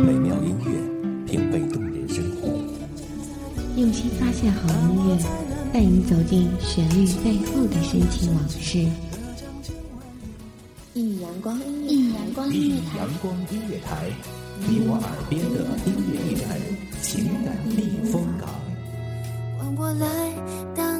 美妙音乐，品味动人生活。用心发现好音乐，带你走进旋律背后的深情往事。一米阳光，一米阳光音乐台，阳光音乐台，你我耳边的音乐驿站，情感避风港。换我来当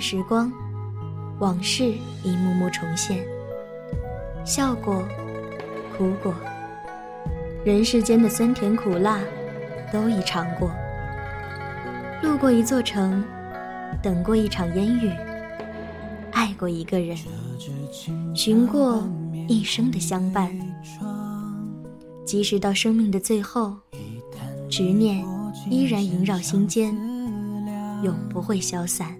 时光，往事一幕幕重现，笑过，哭过，人世间的酸甜苦辣，都已尝过。路过一座城，等过一场烟雨，爱过一个人，寻过一生的相伴。即使到生命的最后，执念依然萦绕心间，永不会消散。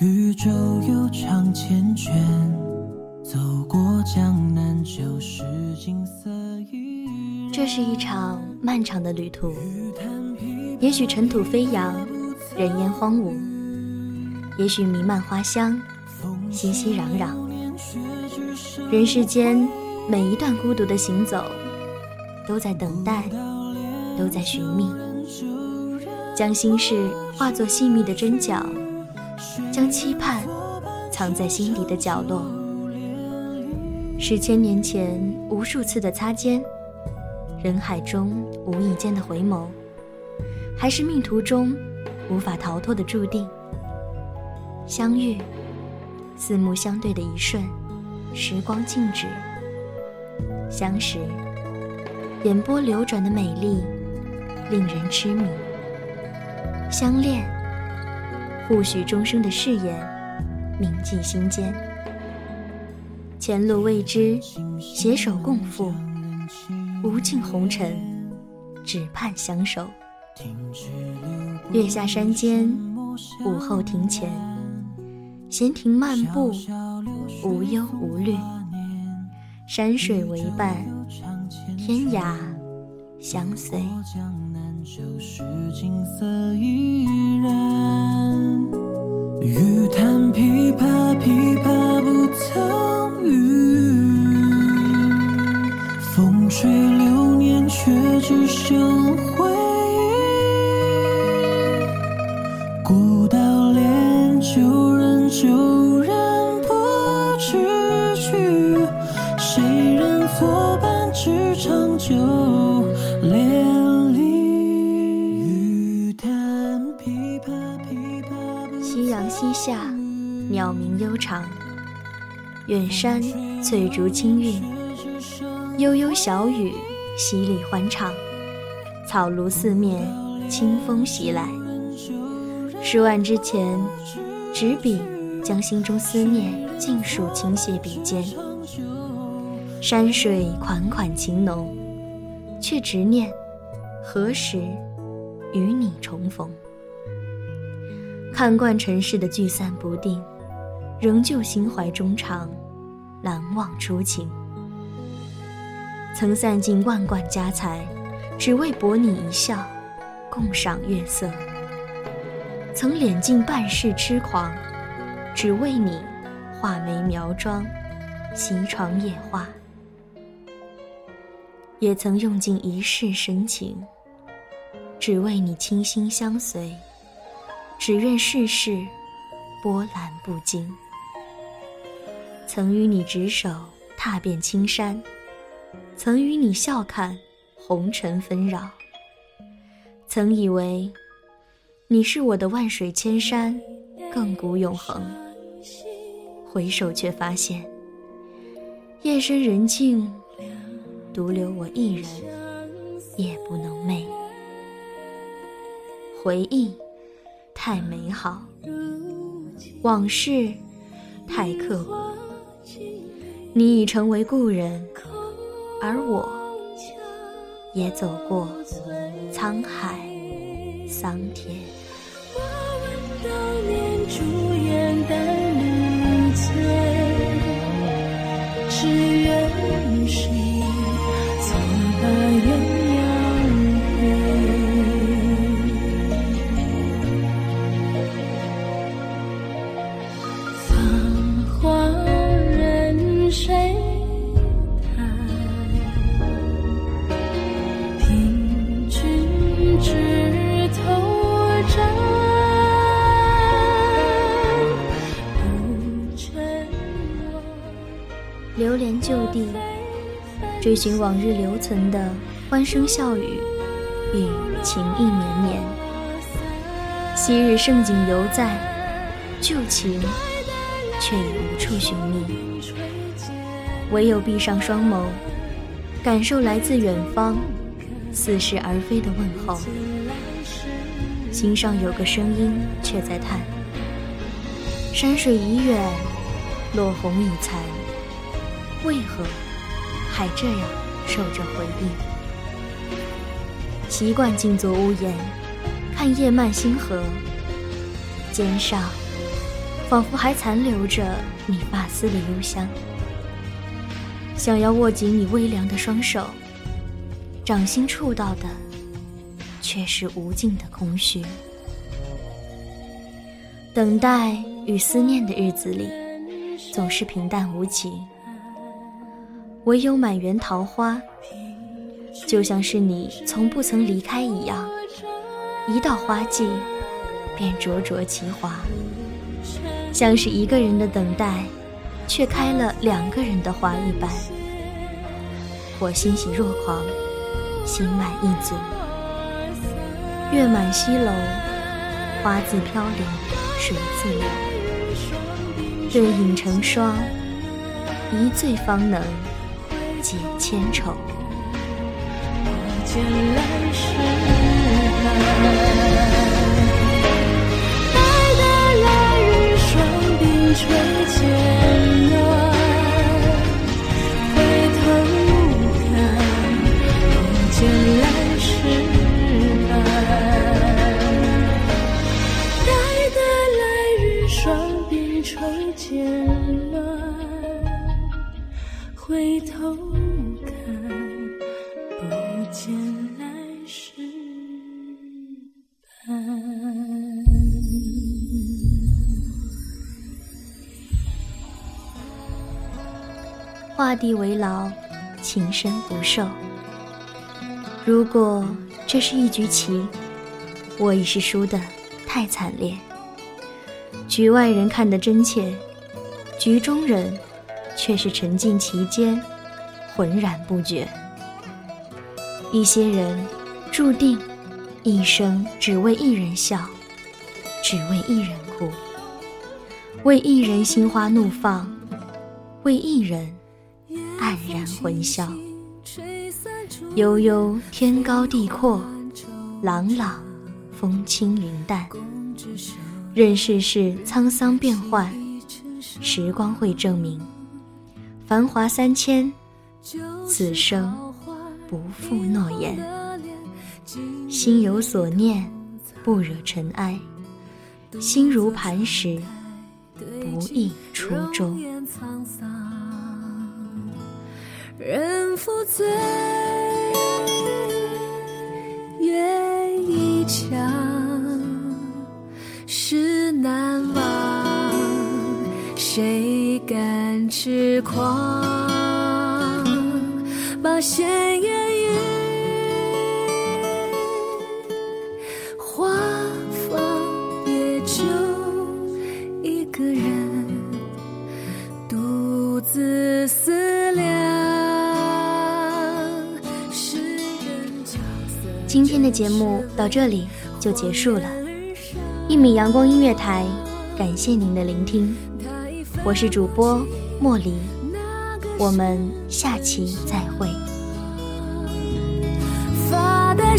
渔舟悠长缱绻，走过江南旧时景色依。这是一场漫长的旅途，也许尘土飞扬，人烟荒芜；也许弥漫花香，熙熙攘攘。人世间每一段孤独的行走，都在等待，都在寻觅，将心事化作细密的针脚，将期盼藏在心底的角落。是千年前无数次的擦肩，人海中无意间的回眸，还是命途中无法逃脱的注定？相遇，四目相对的一瞬，时光静止；相识，眼波流转的美丽，令人痴迷；相恋，互许终生的誓言，铭记心间。前路未知，携手共赴，无尽红尘，只盼相守。月下山间，午后庭前，闲庭漫步，无忧无虑。山水为伴，天涯相随。江南旧时景色依然欲弹琵琶，琵琶不曾语。风吹流年，却只剩回忆。古道恋，旧人旧人不知去。谁人作伴，只长久下，鸟鸣悠长。远山翠竹清韵，悠悠小雨淅沥欢唱。草庐四面，清风袭来。书案之前，执笔将心中思念尽数倾泻笔尖。山水款款情浓，却执念何时与你重逢。看惯尘世的聚散不定，仍旧心怀衷肠，难忘初情。曾散尽万贯家财，只为博你一笑，共赏月色。曾敛尽半世痴狂，只为你画眉描妆，席床夜话。也曾用尽一世深情，只为你倾心相随，只愿世事波澜不惊。曾与你执手踏遍青山，曾与你笑看红尘纷扰。曾以为你是我的万水千山，亘古永恒。回首却发现，夜深人静，独留我一人，夜不能寐。回忆太美好，往事太刻骨。你已成为故人，而我也走过沧海桑田。追寻往日留存的欢声笑语与情意绵绵。昔日盛景犹在，旧情却已无处寻觅。唯有闭上双眸，感受来自远方似是而非的问候。心上有个声音却在叹：山水已远，落红已残。为何还这样守着回忆？习惯静坐屋檐，看夜漫星河，肩上仿佛还残留着你发丝的幽香。想要握紧你微凉的双手，掌心触到的却是无尽的空虚。等待与思念的日子里，总是平淡无奇。唯有满园桃花，就像是你从不曾离开一样，一到花季便灼灼其华，像是一个人的等待，却开了两个人的花一般。我欣喜若狂，心满意足。月满西楼，花自飘零，水自流，对影成双，一醉方能。解千愁。不见来时待得来日双鬓垂渐暖。回头看，不见来时待得来日双鬓垂渐暖。回头看，不见来时。画地为牢，情深不寿。如果这是一局棋，我已是输得太惨烈。局外人看得真切，局中人。却是沉浸其间，浑然不觉。一些人注定一生只为一人笑，只为一人哭，为一人心花怒放，为一人黯然魂消。悠悠天高地阔，朗朗风轻云淡，任世事沧桑变幻，时光会证明。繁华三千，此生不负诺言。心有所念，不惹尘埃。心如磐石，不易初衷。人负醉，今天的节目到这里就结束了。一米阳光音乐台，感谢您的聆听，我是主播莫离，我们下期再会。发的